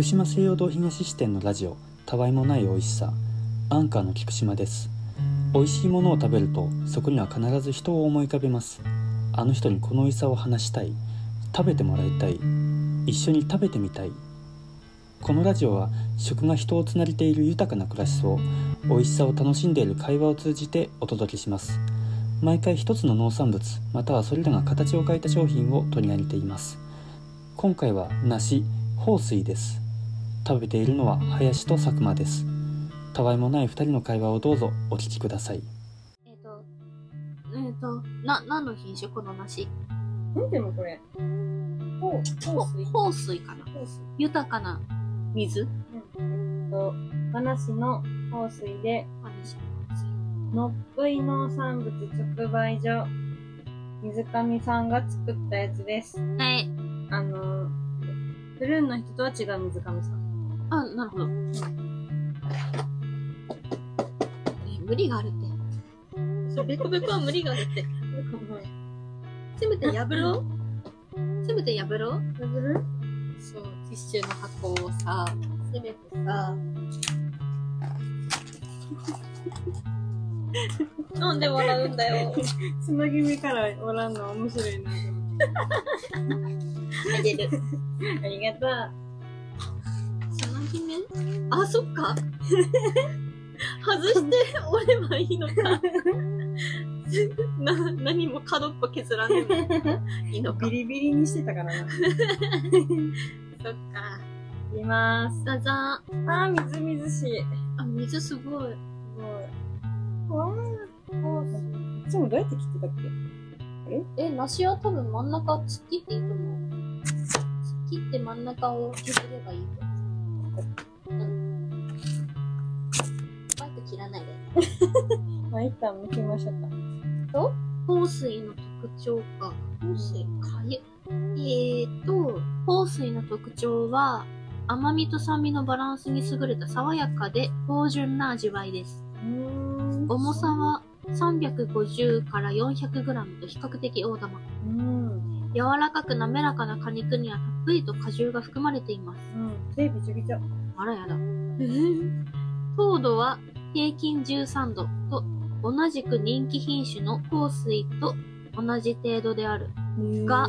菊島西洋堂東支店のラジオたわいもない美味しさアンカーの菊島です。美味しいものを食べるとそこには必ず人を思い浮かべます。あの人にこの美味しさを話したい。食べてもらいたい。一緒に食べてみたい。このラジオは食が人をつなげている豊かな暮らしを美味しさを楽しんでいる会話を通じてお届けします。毎回一つの農産物またはそれらが形を変えた商品を取り上げています。今回は梨豊水です。食べているのは林と佐久間ですたわいもない二人の会話をどうぞお聞きくださいえっ、と、えっ、と、な、何の品種この梨？なんでもこれ。ほう、ほほう水。豊水かな。豊かな水？うん。えっと、話の放水で、話のっぷい農産物直売所、水上さんが作ったやつです。はい。あの、ブルーンの人とは違う水上さん。あ、なるほど。え、無理があるって。そう、ベコベコは無理があるって。せめて破ろう？せめて破ろう？ブルーそう、ティッシュの箱をさ、せめてさ、なんで笑うんだよ。つなぎ目からおらんの面白いな。あげる。ありがとう。つなぎ目あ、そっか。外して折ればいいのか。な、何も角っこ削らんでも いいのかビ。リビリにしてたからな。い そっか。きます。ざざあー、みずみずしい。あ、水すごい。すごい。わー。いつもどうやって切ってたっけ？え、梨は多分真ん中突っ切っていいと思う。突っ切って真ん中を削ればいいと思う。うん。マイク切らないで。まあ、一旦向きましょうか。香水の特徴か。香水、かゆ。えーと、香水の特徴は、甘みと酸味のバランスに優れた爽やかで芳醇な味わいです。重さは350から400グラムと比較的大玉。うん。柔らかく滑らかな果肉にはたっぷりと果汁が含まれています。うん。手びちょびちょ。あらやだ。糖度は平均13度と同じく人気品種の香水と同じ程度である。が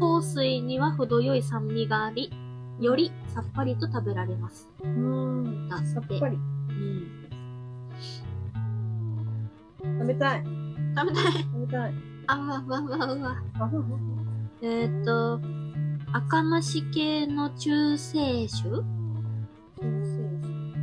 香水には程よい酸味があり、よりさっぱりと食べられます。うん。だってさっぱり。うん。食べたい。食べたい。食べたい。あわわわわ。えっ、と、赤梨系の中性種？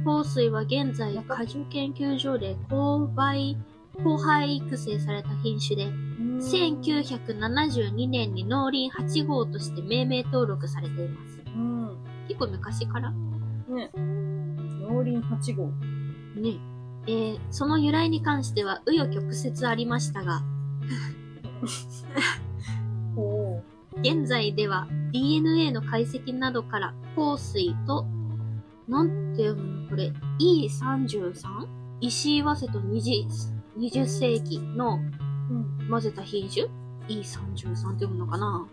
香水は現在果樹研究所で交配、交配育成された品種で、1972年に農林8号として命名登録されています。うん。結構昔から？ね。農林8号。ね。えーその由来に関しては紆余曲折ありましたが。現在では DNA の解析などから香水と、なんて読むのこれ、E33? 石井早生と 20, 20世紀のうん。混ぜた品種 ?E33 って読むのかな？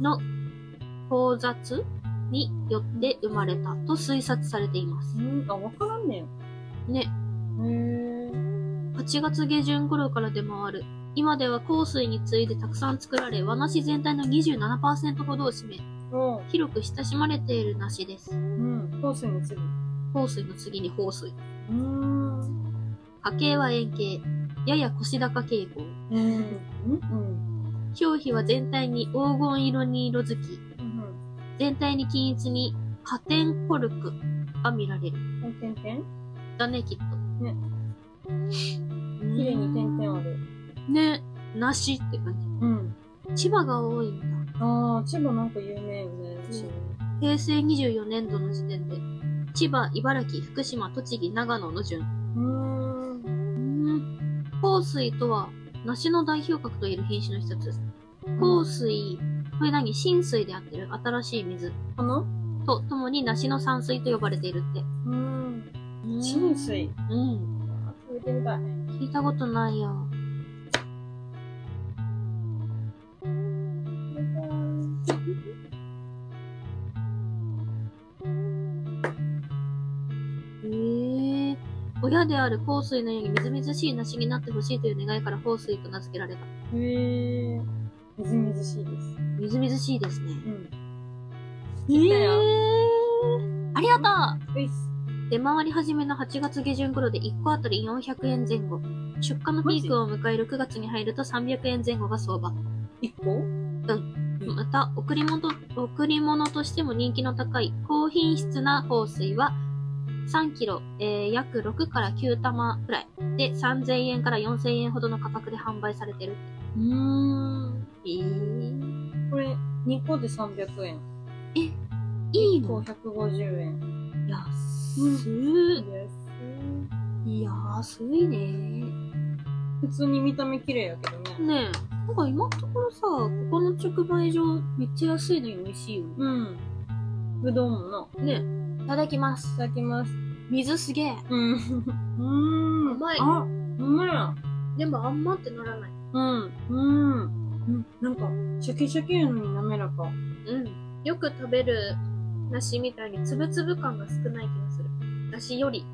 の交雑によって生まれたと推察されています。うん。あ、わからんねね、ん。へえ。8月下旬頃から出回る。今では香水に次いでたくさん作られ、和梨全体の27%ほどを占め、うん。広く親しまれている梨です。うん。香水の次。香水の次に香水。うーん。家系は円形。やや腰高傾向。うん。うん。表皮は全体に黄金色に色づき、うん。全体に均一に加点コルクが見られる。うん。点々？だね、きっと。ね。綺綺麗に点々ある。ね、梨って感うん。じ。千葉が多いんだ。ああ、千葉なんか有名よね。平成24年度の時点で、千葉、茨城、福島、栃木、長野の順。うーん。うーん。香水とは、梨の代表格といえる品種の一つ。香水、これ何？浸水であってる新しい水かなとともに梨の山水と呼ばれているって。うん。うん浸水。うん。あ食べてみたい。聞いたことないよ。親である香水のようにみずみずしい梨になってほしいという願いから香水と名付けられた。へえ。みずみずしいです。みずみずしいですね。うん。えたよありがとういっす。う出回り始めの8月下旬頃で1個あたり400円前後。出荷のピークを迎える9月に入ると300円前後が相場。一個？また、贈り物、贈り物としても人気の高い高品質な香水は、3キロ、えー約6から9玉くらいで3000円から4000円ほどの価格で販売されてる。うーん。えー、これ、2個で300円。いい1個の150円。安安い。安いね。普通に見た目綺麗やけどね。ねえ、なんか今のところさ、ここの直売所めっちゃ安いのに美味しいよね。うん。ぶどうもな。ねえ、いただきまいす。ただきます。水すげえ。うん。うーん。甘いあ、うまいな。でもあんまってならない。うん。うん。うん。なんか、シャキシャキやのに滑らか。うん。よく食べる梨みたいにつぶつぶ感が少ない気がする。梨より、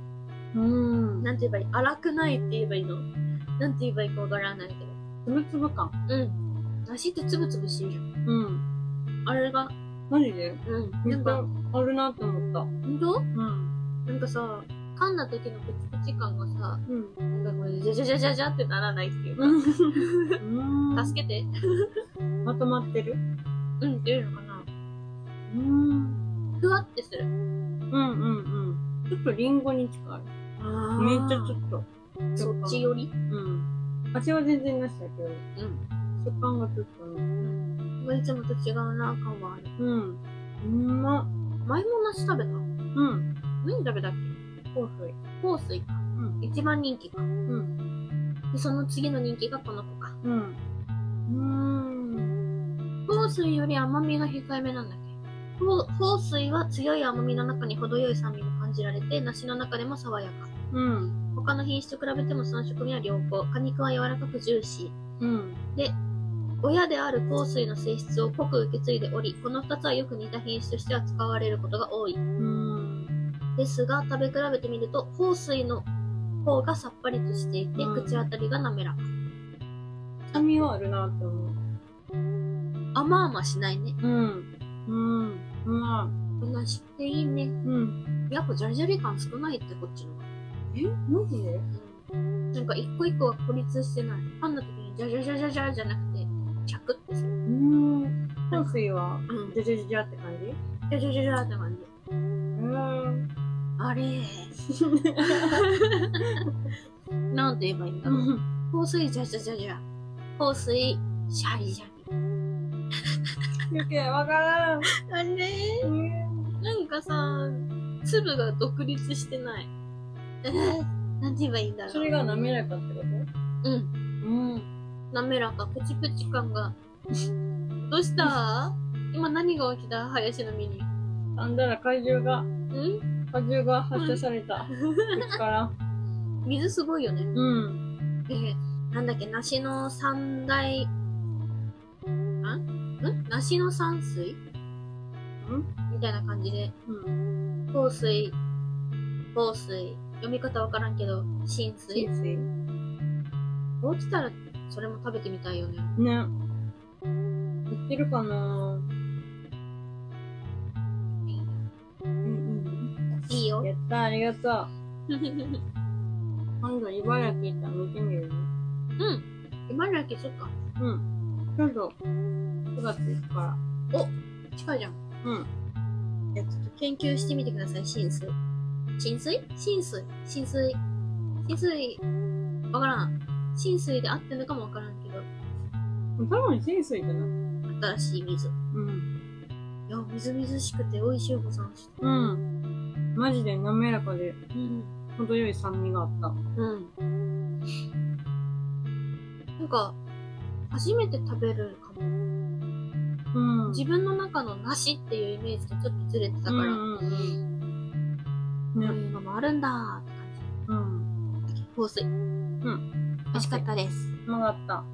うん。なんて言えばいい？荒くないって言えばいいの？なんて言えばいいかわからないけど。つぶつぶ感。うん。梨ってつぶつぶしてるじゃん。うん。あれが、マジで？うん。なんか、あるなって思った。ほんとうん。なんかさ、噛んだ時のプチプチ感がさ、うん。なんかこう、じゃじゃじゃじゃじゃってならないっていうか、うん。助けて。まとまってる？うんっていうのかな。うん。ふわってする。うんうんうん。ちょっとリンゴに近い。あめっちゃちょっと。そっちより？うん。味は全然なしだけど、うん。食感がちょっとね。うん。これいつもと違うな、感はある。うん。うんま。前も梨食べた？うん。何食べたっ香水。け香水か。うん。一番人気か。うん。で、その次の人気がこの子か。うん。うん。香水より甘みが控えめなんだっけ？香香水は強い甘みの中に程よい酸味も感じられて、梨の中でも爽やか。うん。他の品種と比べても3色味は良好。果肉は柔らかくジューシー。うん。親である香水の性質を濃く受け継いでおり、この2つはよく似た品種としては使われることが多い。うん。ですが、食べ比べてみると、香水の方がさっぱりとしていて、うん口当たりが滑らか。酸味はあるなって思う。甘々しないね。うん。うん。うまこんなん知っていいね。い。うん。やっぱジャリジャリ感少ないってこっちの方が。え？マジで？うん。なんか一個一個が孤立してない。パンの時にジャジャジャジャジャじゃなくて、チャクってする。うん。香水は、うん。ジャジャジャジャって感じ？ジャジャジャジャって感じ。うん。あれなんて言えばいいんだろう。香水ジャジャジャジャ。香水シャリシャリ。よけ、わからん。あれ？なんかさ、粒が独立してない。え？ー、なんて言えばいいんだろう。それが滑らかってこうん。とうん。滑らか、プチプチ感が。どうした？今何が起きた？林の身に。あんだら怪獣が、ん？果汁が発射された。口から。水すごいよね。うん。えー、なんだっけ、梨の三大、んん？梨の山水？みたいな感じで、うん。香水、香水、読み方わからんけど、浸水？水水起きたらそれも食べてみたいよね。ね。売ってるかな？うんいいようん。。やった、ありがとう。今度茨城行ったら見てみるね。うん。茨城、そっか。うん。ちょっと、9月行くから。近いじゃん。うん。じゃあちょっと研究してみてください、浸水。浸水？浸水？浸水。浸水。わからん。浸水で合ってるのかもわからんけど、多分浸水かな。新しい水。うん。いや、みずみずしくて美味しい保存して。うん。マジで滑らかで、うん。程よい酸味があった。うん。なんか、初めて食べるかも。うん。自分の中の梨っていうイメージとちょっとずれてたから、うんうんうん。こうね。いうのもあるんだーってうん。香水。うん。美味しかったです。うまかった。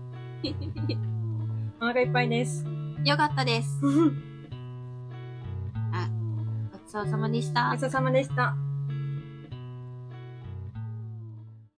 お腹いっぱいです。よかったです。ごごちそうさまでしたち。そうさまでした。